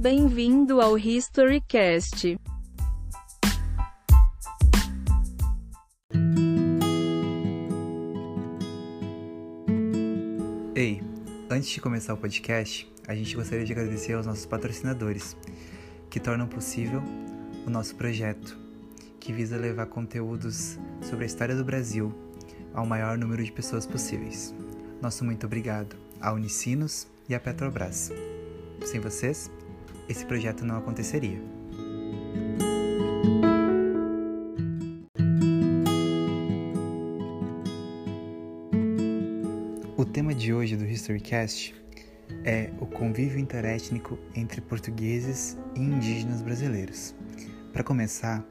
Bem-vindo ao HistoryCast. Ei, antes de começar o podcast, a gente gostaria de agradecer aos nossos patrocinadores, que tornam possível o nosso projeto, que visa levar conteúdos sobre a história do Brasil ao maior número de pessoas possíveis. Nosso muito obrigado a Unicinos e a Petrobras. Sem vocês, esse projeto não aconteceria. O tema de hoje do HistoryCast é o convívio interétnico entre portugueses e indígenas brasileiros. Para começar,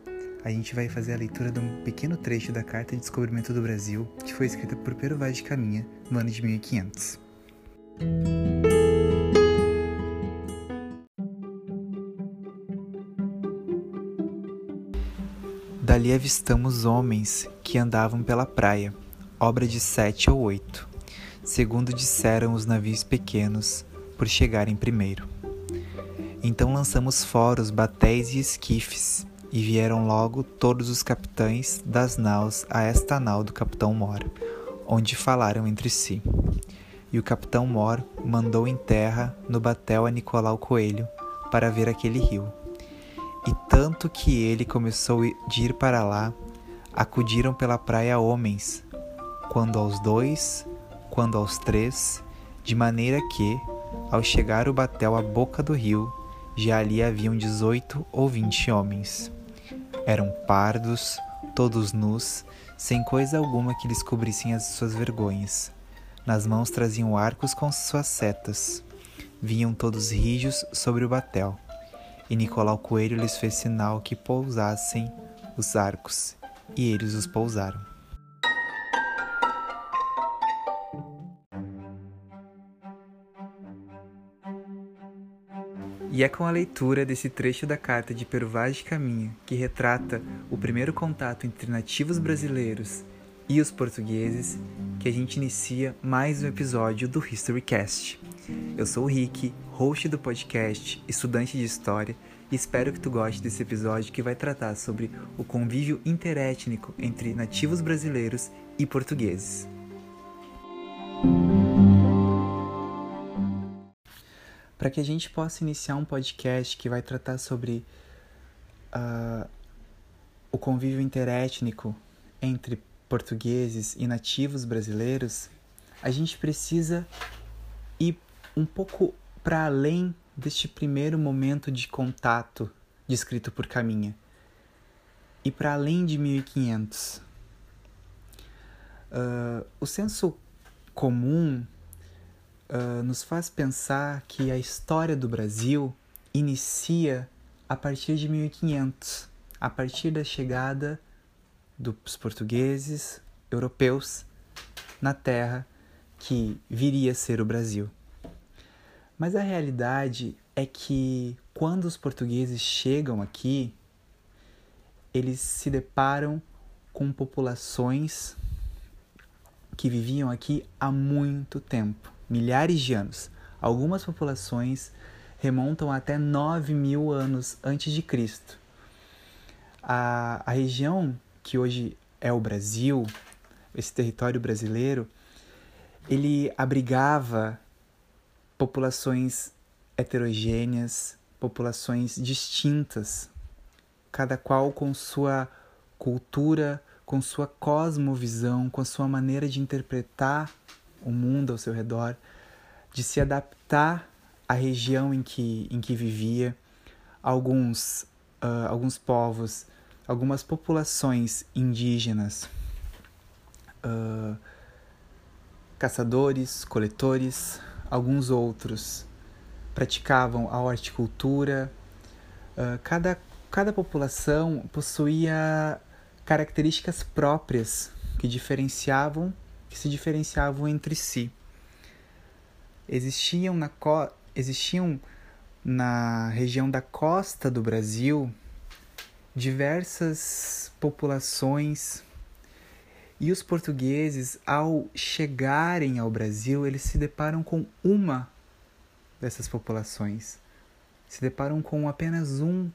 a gente vai fazer a leitura de um pequeno trecho da Carta de Descobrimento do Brasil, que foi escrita por Pero Vaz de Caminha no ano de 1500. Dali avistamos homens que andavam pela praia, obra de sete ou oito, segundo disseram os navios pequenos, por chegarem primeiro. Então lançamos fora os batéis e esquifes, e vieram logo todos os capitães das naus a esta nau do capitão Mor, onde falaram entre si. E o capitão Mor mandou em terra no batel a Nicolau Coelho para ver aquele rio. E tanto que ele começou de ir para lá, acudiram pela praia homens, quando aos dois, quando aos três, de maneira que, ao chegar o batel à boca do rio, já ali haviam dezoito ou vinte homens. Eram pardos, todos nus, sem coisa alguma que lhes cobrissem as suas vergonhas. Nas mãos traziam arcos com suas setas. Vinham todos rijos sobre o batel. E Nicolau Coelho lhes fez sinal que pousassem os arcos, e eles os pousaram. E é com a leitura desse trecho da carta de Pero Vaz de Caminha, que retrata o primeiro contato entre nativos brasileiros e os portugueses, que a gente inicia mais um episódio do HistoryCast. Eu sou o Rick, host do podcast, estudante de história, espero que tu goste desse episódio que vai tratar sobre o convívio interétnico entre nativos brasileiros e portugueses. Para que a gente possa iniciar um podcast que vai tratar sobre uh, o convívio interétnico entre portugueses e nativos brasileiros, a gente precisa ir um pouco para além deste primeiro momento de contato descrito por Caminha e para além de 1500. Uh, o senso comum uh, nos faz pensar que a história do Brasil inicia a partir de 1500, a partir da chegada dos portugueses europeus na terra que viria a ser o Brasil. Mas a realidade é que quando os portugueses chegam aqui, eles se deparam com populações que viviam aqui há muito tempo milhares de anos. Algumas populações remontam até 9 mil anos antes de Cristo. A, a região que hoje é o Brasil, esse território brasileiro, ele abrigava populações heterogêneas, populações distintas, cada qual com sua cultura, com sua cosmovisão, com a sua maneira de interpretar o mundo ao seu redor, de se adaptar à região em que, em que vivia. Alguns, uh, alguns povos, algumas populações indígenas, uh, caçadores, coletores, alguns outros praticavam a horticultura. Uh, cada, cada população possuía características próprias que diferenciavam que se diferenciavam entre si. Existiam na, existiam na região da costa do Brasil diversas populações e os portugueses, ao chegarem ao Brasil, eles se deparam com uma dessas populações, se deparam com apenas um,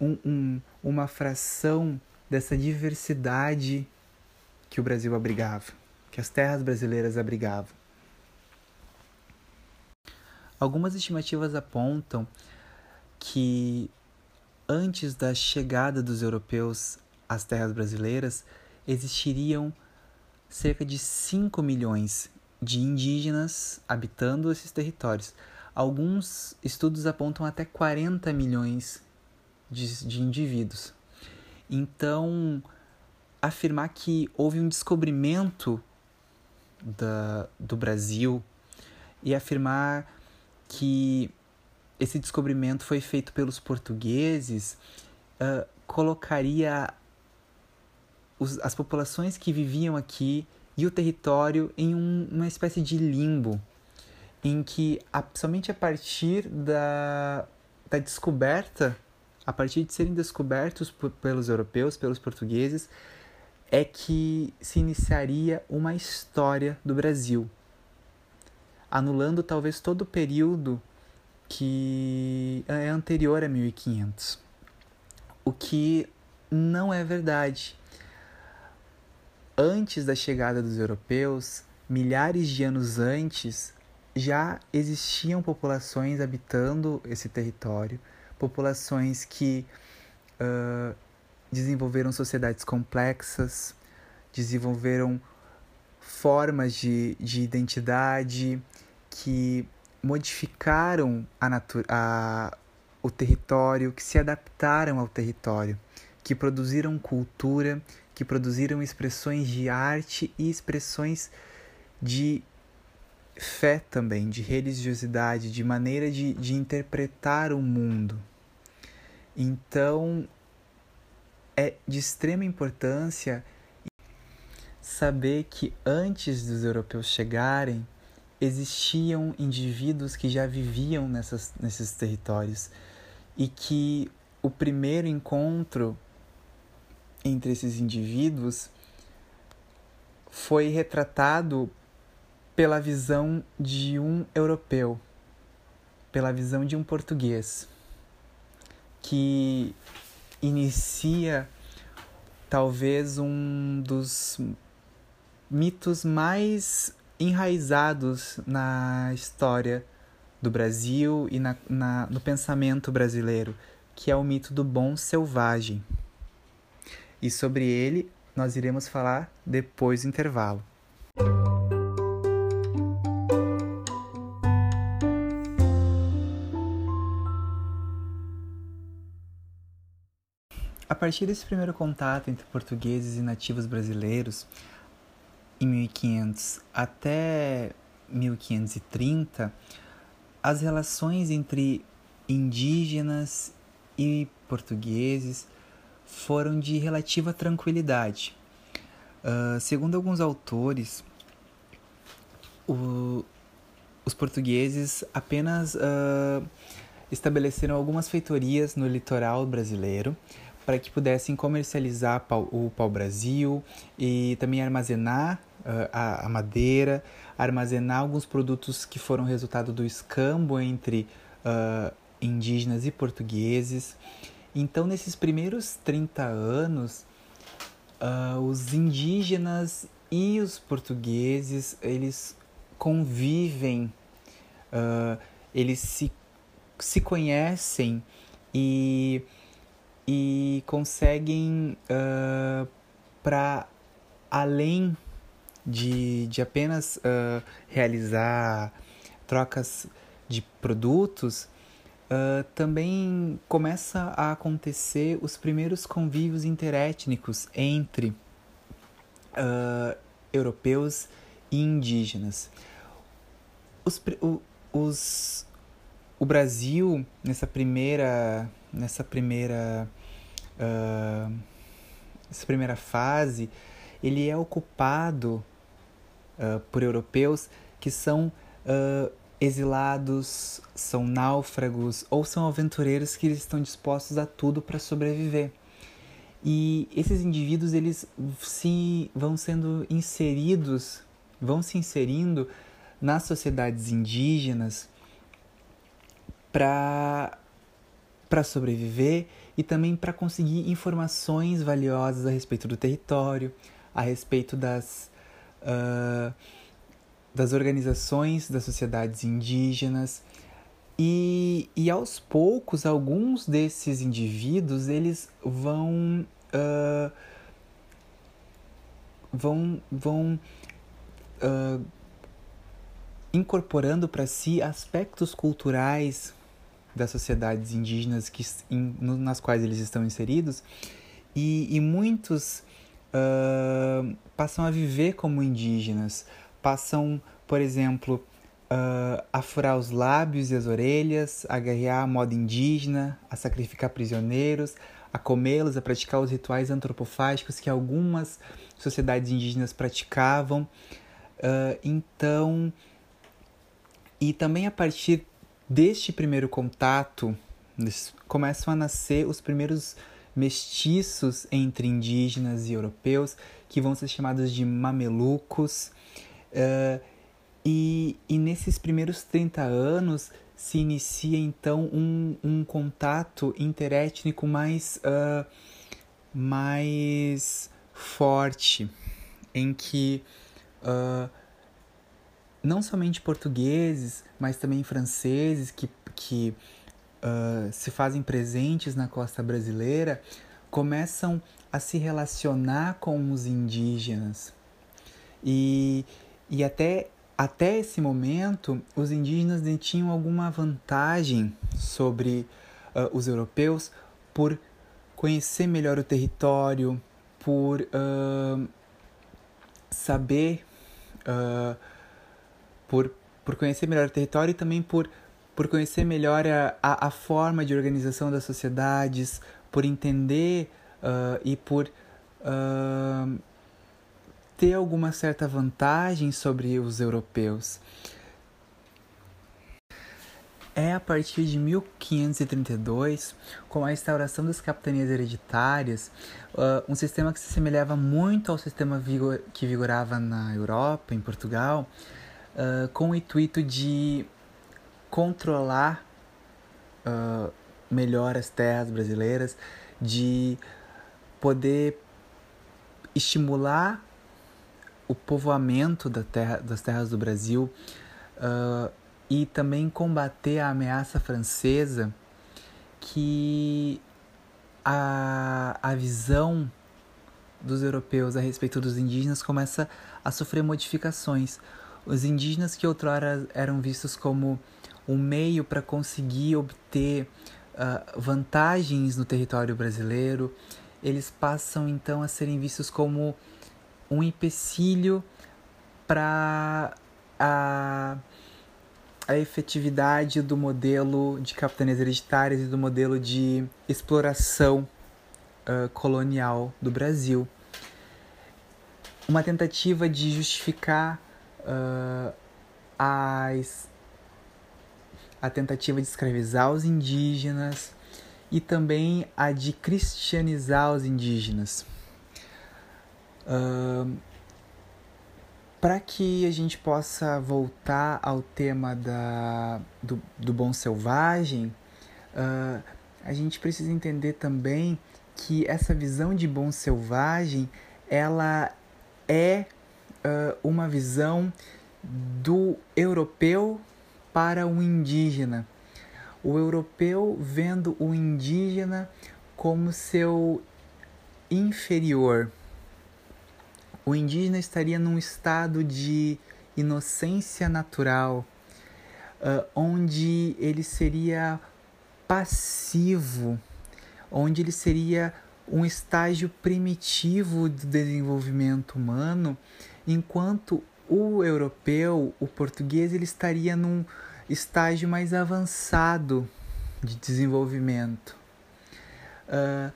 um, um uma fração dessa diversidade que o Brasil abrigava, que as terras brasileiras abrigavam. Algumas estimativas apontam que antes da chegada dos europeus às terras brasileiras existiriam cerca de 5 milhões de indígenas habitando esses territórios. Alguns estudos apontam até 40 milhões de, de indivíduos. Então, afirmar que houve um descobrimento da, do Brasil e afirmar que esse descobrimento foi feito pelos portugueses uh, colocaria os, as populações que viviam aqui e o território em um, uma espécie de limbo, em que a, somente a partir da, da descoberta, a partir de serem descobertos pelos europeus, pelos portugueses, é que se iniciaria uma história do Brasil, anulando talvez todo o período que é anterior a 1500. O que não é verdade. Antes da chegada dos europeus, milhares de anos antes, já existiam populações habitando esse território, populações que uh, desenvolveram sociedades complexas, desenvolveram formas de, de identidade que modificaram a a, o território, que se adaptaram ao território, que produziram cultura, que produziram expressões de arte e expressões de fé também, de religiosidade, de maneira de, de interpretar o mundo. Então, é de extrema importância saber que antes dos europeus chegarem, existiam indivíduos que já viviam nessas, nesses territórios e que o primeiro encontro entre esses indivíduos foi retratado pela visão de um europeu, pela visão de um português, que inicia talvez um dos mitos mais enraizados na história do Brasil e na, na, no pensamento brasileiro, que é o mito do bom selvagem. E sobre ele nós iremos falar depois do intervalo. A partir desse primeiro contato entre portugueses e nativos brasileiros, em 1500 até 1530, as relações entre indígenas e portugueses foram de relativa tranquilidade. Uh, segundo alguns autores, o, os portugueses apenas uh, estabeleceram algumas feitorias no litoral brasileiro para que pudessem comercializar o pau-brasil e também armazenar uh, a, a, madeira, armazenar alguns produtos que foram resultado do escambo entre indígenas e portugueses. Então, nesses primeiros 30 anos, uh, os indígenas e os portugueses, eles convivem, eles se, se conhecem e, e conseguem para além de, de apenas uh, realizar trocas de produtos, uh, também começa a acontecer os primeiros convívios interétnicos entre uh, europeus e indígenas. Os, o, os, o Brasil, nessa primeira, nessa primeira, uh, essa primeira fase, ele é ocupado por europeus que são exilados, são náufragos ou são aventureiros que estão dispostos a tudo para sobreviver. E esses indivíduos eles se vão sendo inseridos, vão se inserindo nas sociedades indígenas para para sobreviver e também para conseguir informações valiosas a respeito do território, a respeito das, uh, das organizações das sociedades indígenas. E, e aos poucos, alguns desses indivíduos eles vão uh, vão vão uh, incorporando para si aspectos culturais das sociedades indígenas que, in, nas quais eles estão inseridos e, e muitos uh, passam a viver como indígenas, passam, por exemplo, uh, a furar os lábios e as orelhas, a guerrear a moda indígena, a sacrificar prisioneiros, a comê-los, a praticar os rituais antropofágicos que algumas sociedades indígenas praticavam. Uh, então, e também a partir deste primeiro contato, começam a nascer os primeiros mestiços entre indígenas e europeus, que vão ser chamados de mamelucos. Uh, e, e nesses primeiros 30 anos se inicia então um, um contato interétnico mais, uh, mais forte, em que uh, não somente portugueses, mas também franceses que, que uh, se fazem presentes na costa brasileira começam a se relacionar com os indígenas. E, e até, até esse momento, os indígenas tinham alguma vantagem sobre uh, os europeus por conhecer melhor o território, por uh, saber uh, por, por conhecer melhor o território e também por, por conhecer melhor a, a, a forma de organização das sociedades, por entender uh, e por uh, ter alguma certa vantagem sobre os europeus. É a partir de 1532, com a instauração das capitanias hereditárias, uh, um sistema que se semelhava muito ao sistema que vigorava na Europa, em Portugal, uh, com o intuito de controlar uh, melhor as terras brasileiras, de poder estimular o povoamento da terra, das terras do Brasil uh, e também combater a ameaça francesa que a, a visão dos europeus a respeito dos indígenas começa a sofrer modificações. Os indígenas que outrora eram vistos como um meio para conseguir obter uh, vantagens no território brasileiro, eles passam então a serem vistos como um empecilho para a, a efetividade do modelo de capitanias hereditárias e do modelo de exploração uh, colonial do Brasil. Uma tentativa de justificar uh, as, a tentativa de escravizar os indígenas e também a de cristianizar os indígenas. Para que a gente possa voltar ao tema da, do, do bom selvagem, uh, a gente precisa entender também que essa visão de bom selvagem ela é uh, uma visão do europeu para o indígena. O europeu vendo o indígena como seu inferior. O indígena estaria num estado de inocência natural, uh, onde ele seria passivo, onde ele seria um estágio primitivo do desenvolvimento humano enquanto o europeu, o português, ele estaria num estágio mais avançado de desenvolvimento. Uh,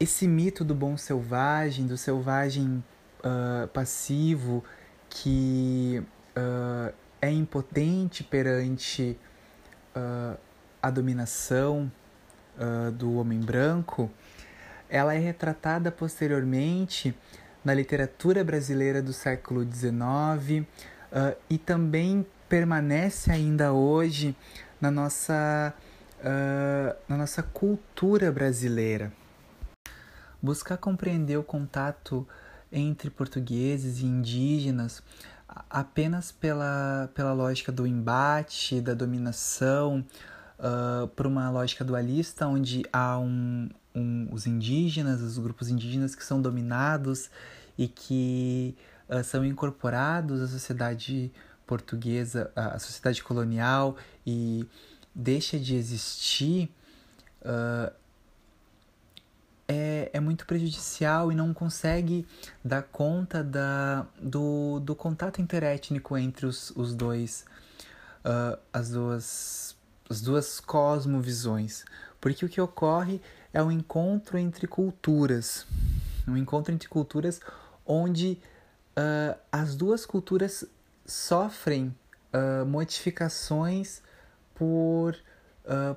esse mito do bom selvagem, do selvagem uh, passivo que uh, é impotente perante a dominação do homem branco, ela é retratada posteriormente na literatura brasileira do século XIX uh, e também permanece ainda hoje na nossa, uh, na nossa cultura brasileira. Buscar compreender o contato entre portugueses e indígenas apenas pela, pela lógica do embate, da dominação, uh, por uma lógica dualista, onde há um, um, os indígenas, os grupos indígenas que são dominados e que uh, são incorporados à sociedade portuguesa, à sociedade colonial e deixa de existir. Uh, é, é muito prejudicial e não consegue dar conta da, do, do contato interétnico entre os, os dois, uh, as, duas, as duas cosmovisões. Porque o que ocorre é um encontro entre culturas, um encontro entre culturas onde uh, as duas culturas sofrem uh, modificações por,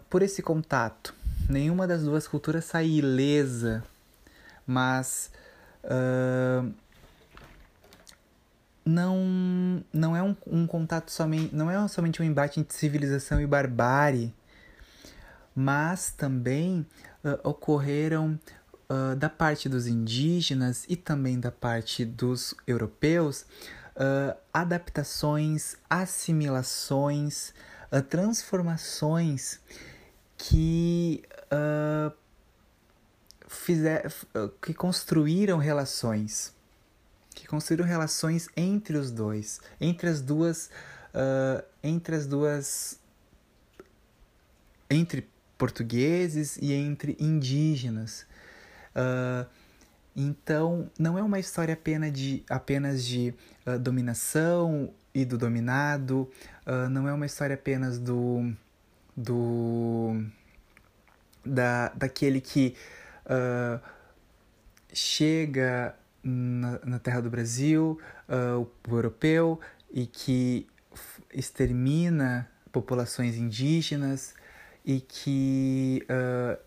por esse contato nenhuma das duas culturas sai ilesa, mas uh, não, não é um, um contato somente, não é somente um embate entre civilização e barbárie, mas também uh, ocorreram uh, da parte dos indígenas e também da parte dos europeus adaptações, assimilações, transformações que uh, fizer, que construíram relações, que construíram relações entre os dois, entre as duas, uh, entre as duas, entre portugueses e entre indígenas. Então, não é uma história apenas de, apenas de dominação e do dominado, não é uma história apenas do, do da, daquele que uh, chega na, na, terra do Brasil, uh, o europeu, e que extermina populações indígenas e que uh,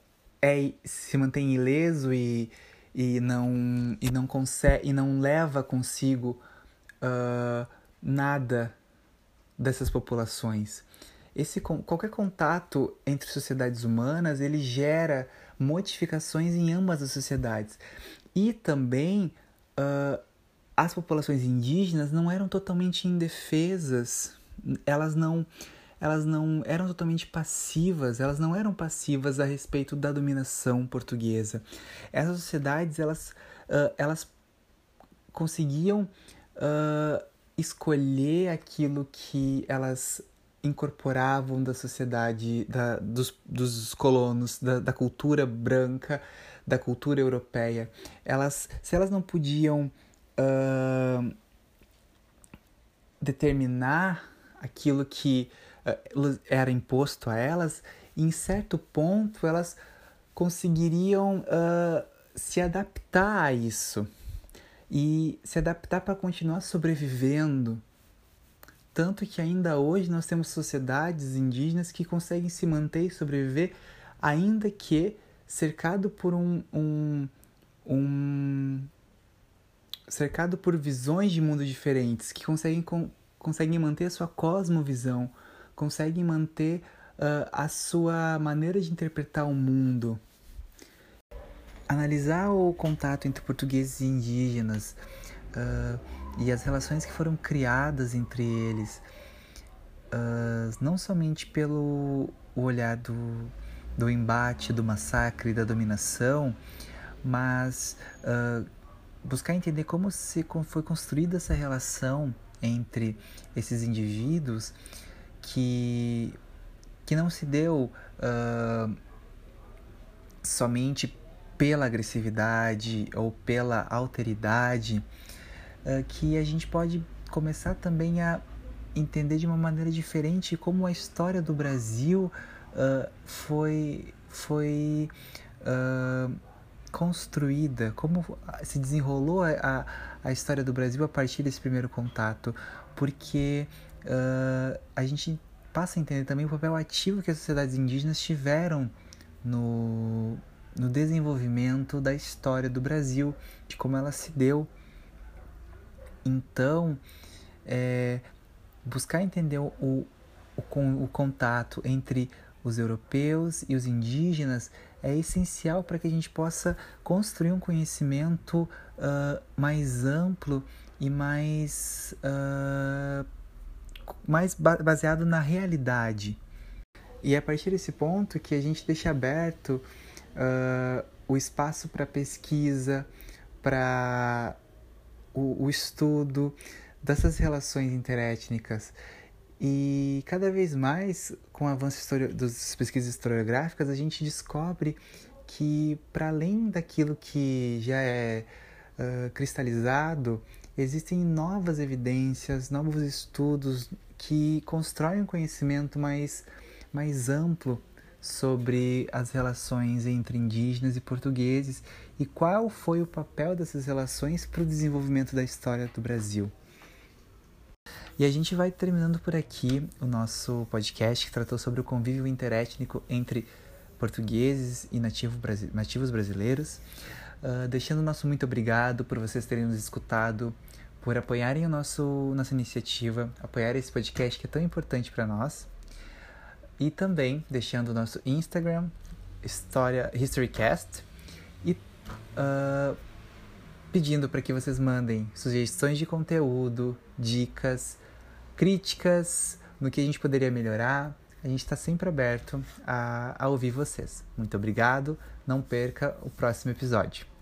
é, se mantém ileso e, e, não, e, não, consegue, e não leva consigo uh, nada dessas populações esse qualquer contato entre sociedades humanas ele gera modificações em ambas as sociedades. E também uh, as populações indígenas não eram totalmente indefesas. Elas não elas não eram totalmente passivas. Elas não eram passivas a respeito da dominação portuguesa. Essas sociedades elas uh, elas conseguiam uh, escolher aquilo que elas incorporavam da sociedade, da, dos, dos colonos, da, da cultura branca, da cultura europeia. Elas, se elas não podiam uh, determinar aquilo que uh, era imposto a elas, em certo ponto elas conseguiriam uh, se adaptar a isso e se adaptar para continuar sobrevivendo tanto que ainda hoje nós temos sociedades indígenas que conseguem se manter e sobreviver, ainda que cercado por um, um, um cercado por visões de mundo diferentes, que conseguem, com, conseguem manter a sua cosmovisão, conseguem manter uh, a sua maneira de interpretar o mundo. Analisar o contato entre portugueses e indígenas, uh, e as relações que foram criadas entre eles, uh, não somente pelo olhar do, do embate, do massacre, da dominação, mas uh, buscar entender como se foi construída essa relação entre esses indivíduos que, que não se deu uh, somente pela agressividade ou pela alteridade, que a gente pode começar também a entender de uma maneira diferente como a história do Brasil uh, foi, foi uh, construída, como se desenrolou a, a história do Brasil a partir desse primeiro contato, porque uh, a gente passa a entender também o papel ativo que as sociedades indígenas tiveram no, no desenvolvimento da história do Brasil, de como ela se deu então, é, buscar entender o, o, o contato entre os europeus e os indígenas é essencial para que a gente possa construir um conhecimento uh, mais amplo e mais, uh, mais baseado na realidade. E é a partir desse ponto que a gente deixa aberto uh, o espaço para pesquisa, para o, o estudo dessas relações interétnicas. E cada vez mais, com o avanço das pesquisas historiográficas, a gente descobre que, para além daquilo que já é uh, cristalizado, existem novas evidências, novos estudos que constroem um conhecimento mais, mais amplo sobre as relações entre indígenas e portugueses e qual foi o papel dessas relações para o desenvolvimento da história do Brasil. E a gente vai terminando por aqui o nosso podcast que tratou sobre o convívio interétnico entre portugueses e nativo, nativos brasileiros. Uh, deixando o nosso muito obrigado por vocês terem nos escutado, por apoiarem o nosso, nossa iniciativa, apoiar esse podcast que é tão importante para nós. E também deixando o nosso Instagram, História HistoryCast, e uh, pedindo para que vocês mandem sugestões de conteúdo, dicas, críticas no que a gente poderia melhorar. A gente está sempre aberto a, a ouvir vocês. Muito obrigado. Não perca o próximo episódio.